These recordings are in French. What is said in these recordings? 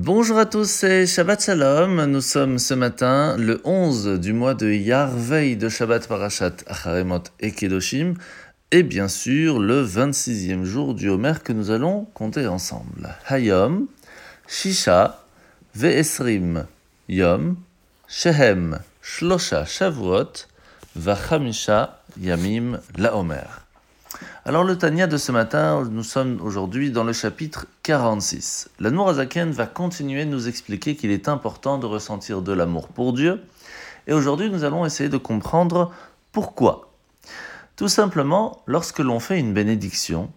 Bonjour à tous, c'est Shabbat Shalom. Nous sommes ce matin le 11 du mois de Yar, veille de Shabbat Parashat Acharemot et Kedoshim, et bien sûr le 26e jour du Homer que nous allons compter ensemble. Hayom, Shisha, Ve'esrim, Yom, Shehem, Shlosha, Shavuot, Vachamisha, Yamim, La Homer. Alors le Tania de ce matin, nous sommes aujourd'hui dans le chapitre 46. La Nourazaken va continuer de nous expliquer qu'il est important de ressentir de l'amour pour Dieu. Et aujourd'hui, nous allons essayer de comprendre pourquoi. Tout simplement, lorsque l'on fait une bénédiction,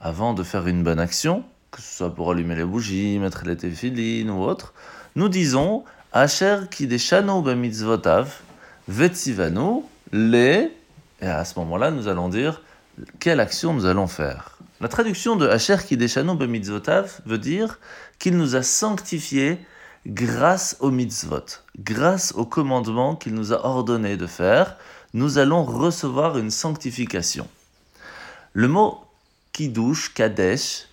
avant de faire une bonne action, que ce soit pour allumer les bougies, mettre les téphilines ou autre, nous disons Asher kideshano b'mitzvotav vetzivanu le. Et à ce moment-là, nous allons dire quelle action nous allons faire? La traduction de Asher Kideshanu Bemitzvotav veut dire qu'il nous a sanctifiés grâce aux mitzvot, grâce au commandement qu'il nous a ordonné de faire, nous allons recevoir une sanctification. Le mot Kiddush, Kadesh,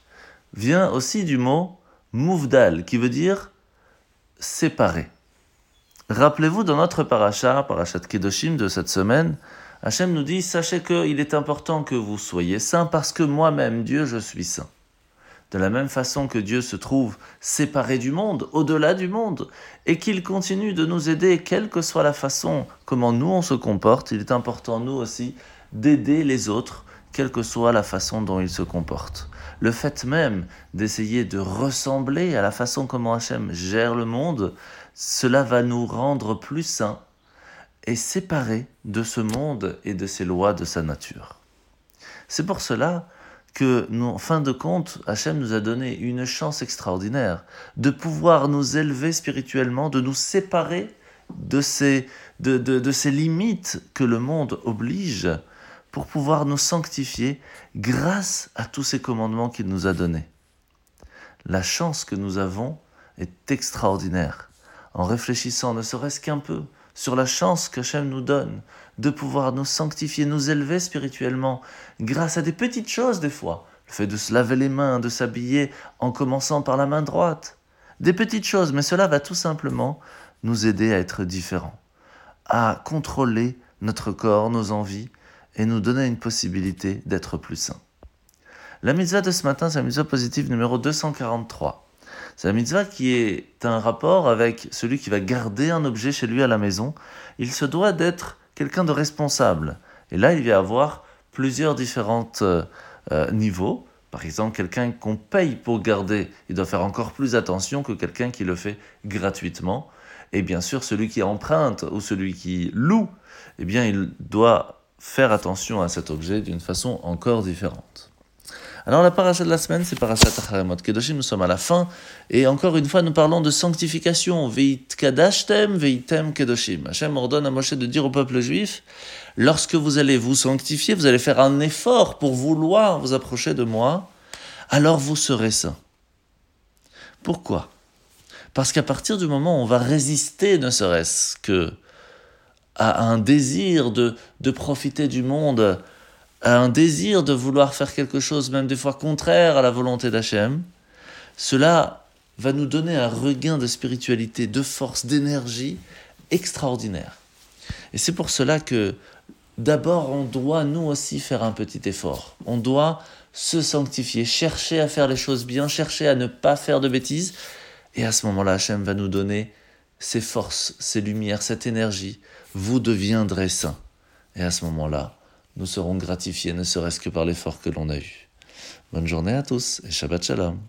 vient aussi du mot Mouvdal, qui veut dire séparé. Rappelez-vous dans notre paracha, parachat Kedoshim de cette semaine, Hachem nous dit, sachez qu'il est important que vous soyez saints parce que moi-même, Dieu, je suis saint. De la même façon que Dieu se trouve séparé du monde, au-delà du monde, et qu'il continue de nous aider, quelle que soit la façon comment nous on se comporte, il est important nous aussi d'aider les autres, quelle que soit la façon dont ils se comportent. Le fait même d'essayer de ressembler à la façon comment Hachem gère le monde, cela va nous rendre plus saints est séparé de ce monde et de ses lois de sa nature. C'est pour cela que, nous, en fin de compte, Hachem nous a donné une chance extraordinaire de pouvoir nous élever spirituellement, de nous séparer de ces, de, de ces limites que le monde oblige pour pouvoir nous sanctifier grâce à tous ces commandements qu'il nous a donnés. La chance que nous avons est extraordinaire. En réfléchissant ne serait-ce qu'un peu sur la chance que Hachem nous donne de pouvoir nous sanctifier, nous élever spirituellement, grâce à des petites choses des fois. Le fait de se laver les mains, de s'habiller en commençant par la main droite. Des petites choses, mais cela va tout simplement nous aider à être différents, à contrôler notre corps, nos envies, et nous donner une possibilité d'être plus sains. La mitzvah de ce matin, c'est la mitzvah positive numéro 243. C'est la mitzvah qui est un rapport avec celui qui va garder un objet chez lui à la maison. Il se doit d'être quelqu'un de responsable. Et là, il va y avoir plusieurs différents euh, euh, niveaux. Par exemple, quelqu'un qu'on paye pour garder, il doit faire encore plus attention que quelqu'un qui le fait gratuitement. Et bien sûr, celui qui emprunte ou celui qui loue, eh bien, il doit faire attention à cet objet d'une façon encore différente. Alors la paracha de la semaine, c'est parashat Acharemot Kedoshim, nous sommes à la fin, et encore une fois, nous parlons de sanctification, veit kadashtem, veitem kedoshim. Hachem ordonne à Moshe de dire au peuple juif, lorsque vous allez vous sanctifier, vous allez faire un effort pour vouloir vous approcher de moi, alors vous serez saint. Pourquoi? Parce qu'à partir du moment où on va résister, ne serait-ce que à un désir de, de profiter du monde, un désir de vouloir faire quelque chose, même des fois contraire à la volonté d'Hachem, cela va nous donner un regain de spiritualité, de force, d'énergie extraordinaire. Et c'est pour cela que d'abord on doit nous aussi faire un petit effort. On doit se sanctifier, chercher à faire les choses bien, chercher à ne pas faire de bêtises. Et à ce moment-là, Hachem va nous donner ses forces, ses lumières, cette énergie. Vous deviendrez saints. Et à ce moment-là, nous serons gratifiés ne serait-ce que par l'effort que l'on a eu. Bonne journée à tous et Shabbat Shalom.